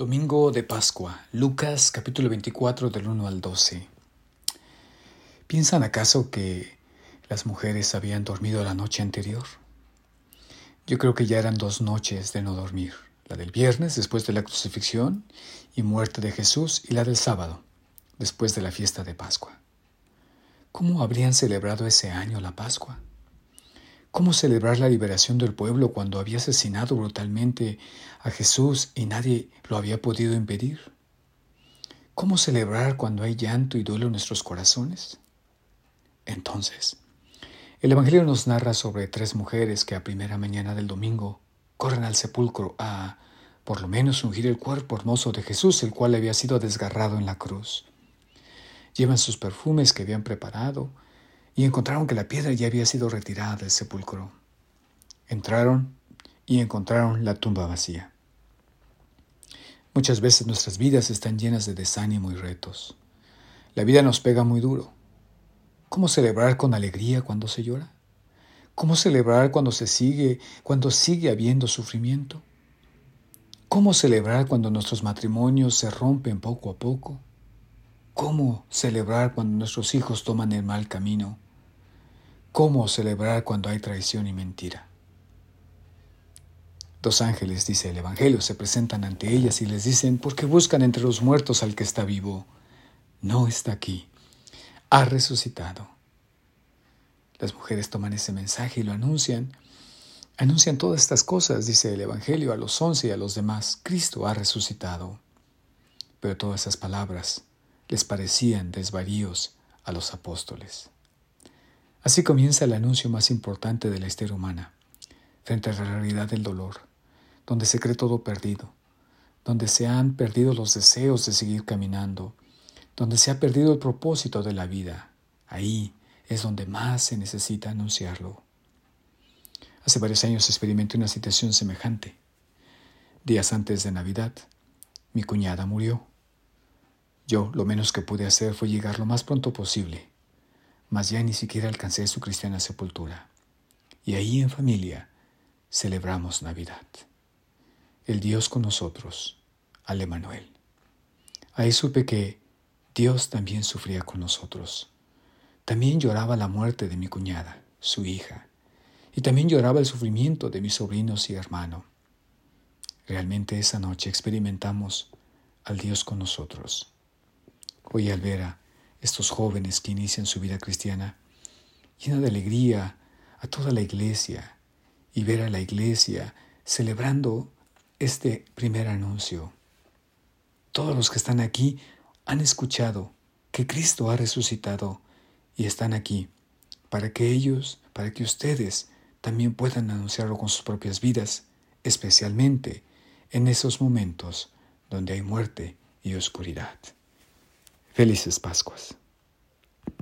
Domingo de Pascua, Lucas capítulo 24 del 1 al 12. ¿Piensan acaso que las mujeres habían dormido la noche anterior? Yo creo que ya eran dos noches de no dormir, la del viernes después de la crucifixión y muerte de Jesús y la del sábado, después de la fiesta de Pascua. ¿Cómo habrían celebrado ese año la Pascua? ¿Cómo celebrar la liberación del pueblo cuando había asesinado brutalmente a Jesús y nadie lo había podido impedir? ¿Cómo celebrar cuando hay llanto y duelo en nuestros corazones? Entonces, el Evangelio nos narra sobre tres mujeres que a primera mañana del domingo corren al sepulcro a, por lo menos, ungir el cuerpo hermoso de Jesús, el cual había sido desgarrado en la cruz. Llevan sus perfumes que habían preparado y encontraron que la piedra ya había sido retirada del sepulcro. Entraron y encontraron la tumba vacía. Muchas veces nuestras vidas están llenas de desánimo y retos. La vida nos pega muy duro. ¿Cómo celebrar con alegría cuando se llora? ¿Cómo celebrar cuando se sigue, cuando sigue habiendo sufrimiento? ¿Cómo celebrar cuando nuestros matrimonios se rompen poco a poco? ¿Cómo celebrar cuando nuestros hijos toman el mal camino? ¿Cómo celebrar cuando hay traición y mentira? Dos ángeles, dice el Evangelio, se presentan ante ellas y les dicen, ¿por qué buscan entre los muertos al que está vivo? No está aquí, ha resucitado. Las mujeres toman ese mensaje y lo anuncian. Anuncian todas estas cosas, dice el Evangelio, a los once y a los demás. Cristo ha resucitado. Pero todas esas palabras les parecían desvaríos a los apóstoles. Así comienza el anuncio más importante de la historia humana, frente a la realidad del dolor, donde se cree todo perdido, donde se han perdido los deseos de seguir caminando, donde se ha perdido el propósito de la vida. Ahí es donde más se necesita anunciarlo. Hace varios años experimenté una situación semejante. Días antes de Navidad, mi cuñada murió. Yo lo menos que pude hacer fue llegar lo más pronto posible, mas ya ni siquiera alcancé su cristiana sepultura. Y ahí en familia celebramos Navidad. El Dios con nosotros, al Emanuel. Ahí supe que Dios también sufría con nosotros. También lloraba la muerte de mi cuñada, su hija, y también lloraba el sufrimiento de mis sobrinos y hermano. Realmente esa noche experimentamos al Dios con nosotros. Hoy al ver a estos jóvenes que inician su vida cristiana, llena de alegría a toda la iglesia y ver a la iglesia celebrando este primer anuncio. Todos los que están aquí han escuchado que Cristo ha resucitado y están aquí para que ellos, para que ustedes también puedan anunciarlo con sus propias vidas, especialmente en esos momentos donde hay muerte y oscuridad. Felices Pascuas.